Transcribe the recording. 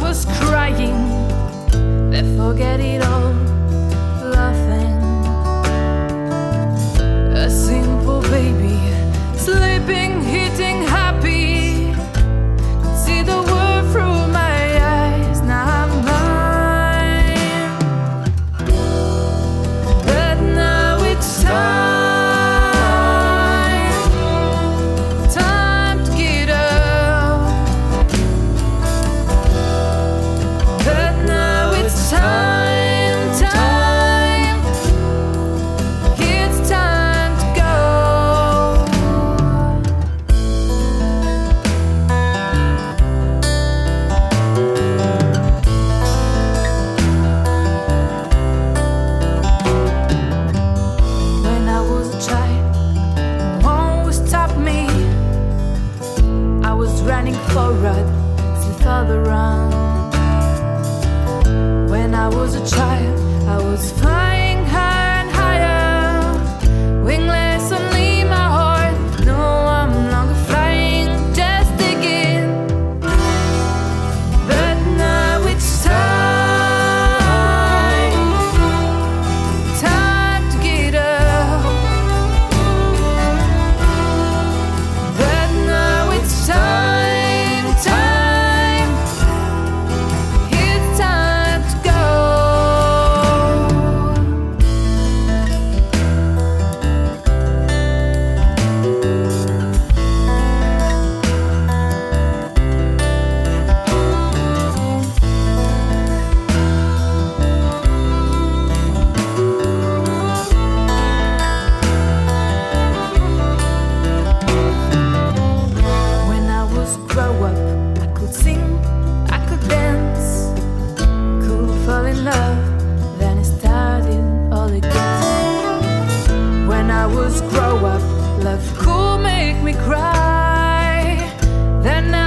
was crying. Let's forget it all. I was fine. could sing, I could dance, could fall in love. Then it started all again. When I was grow up, love could make me cry. Then. I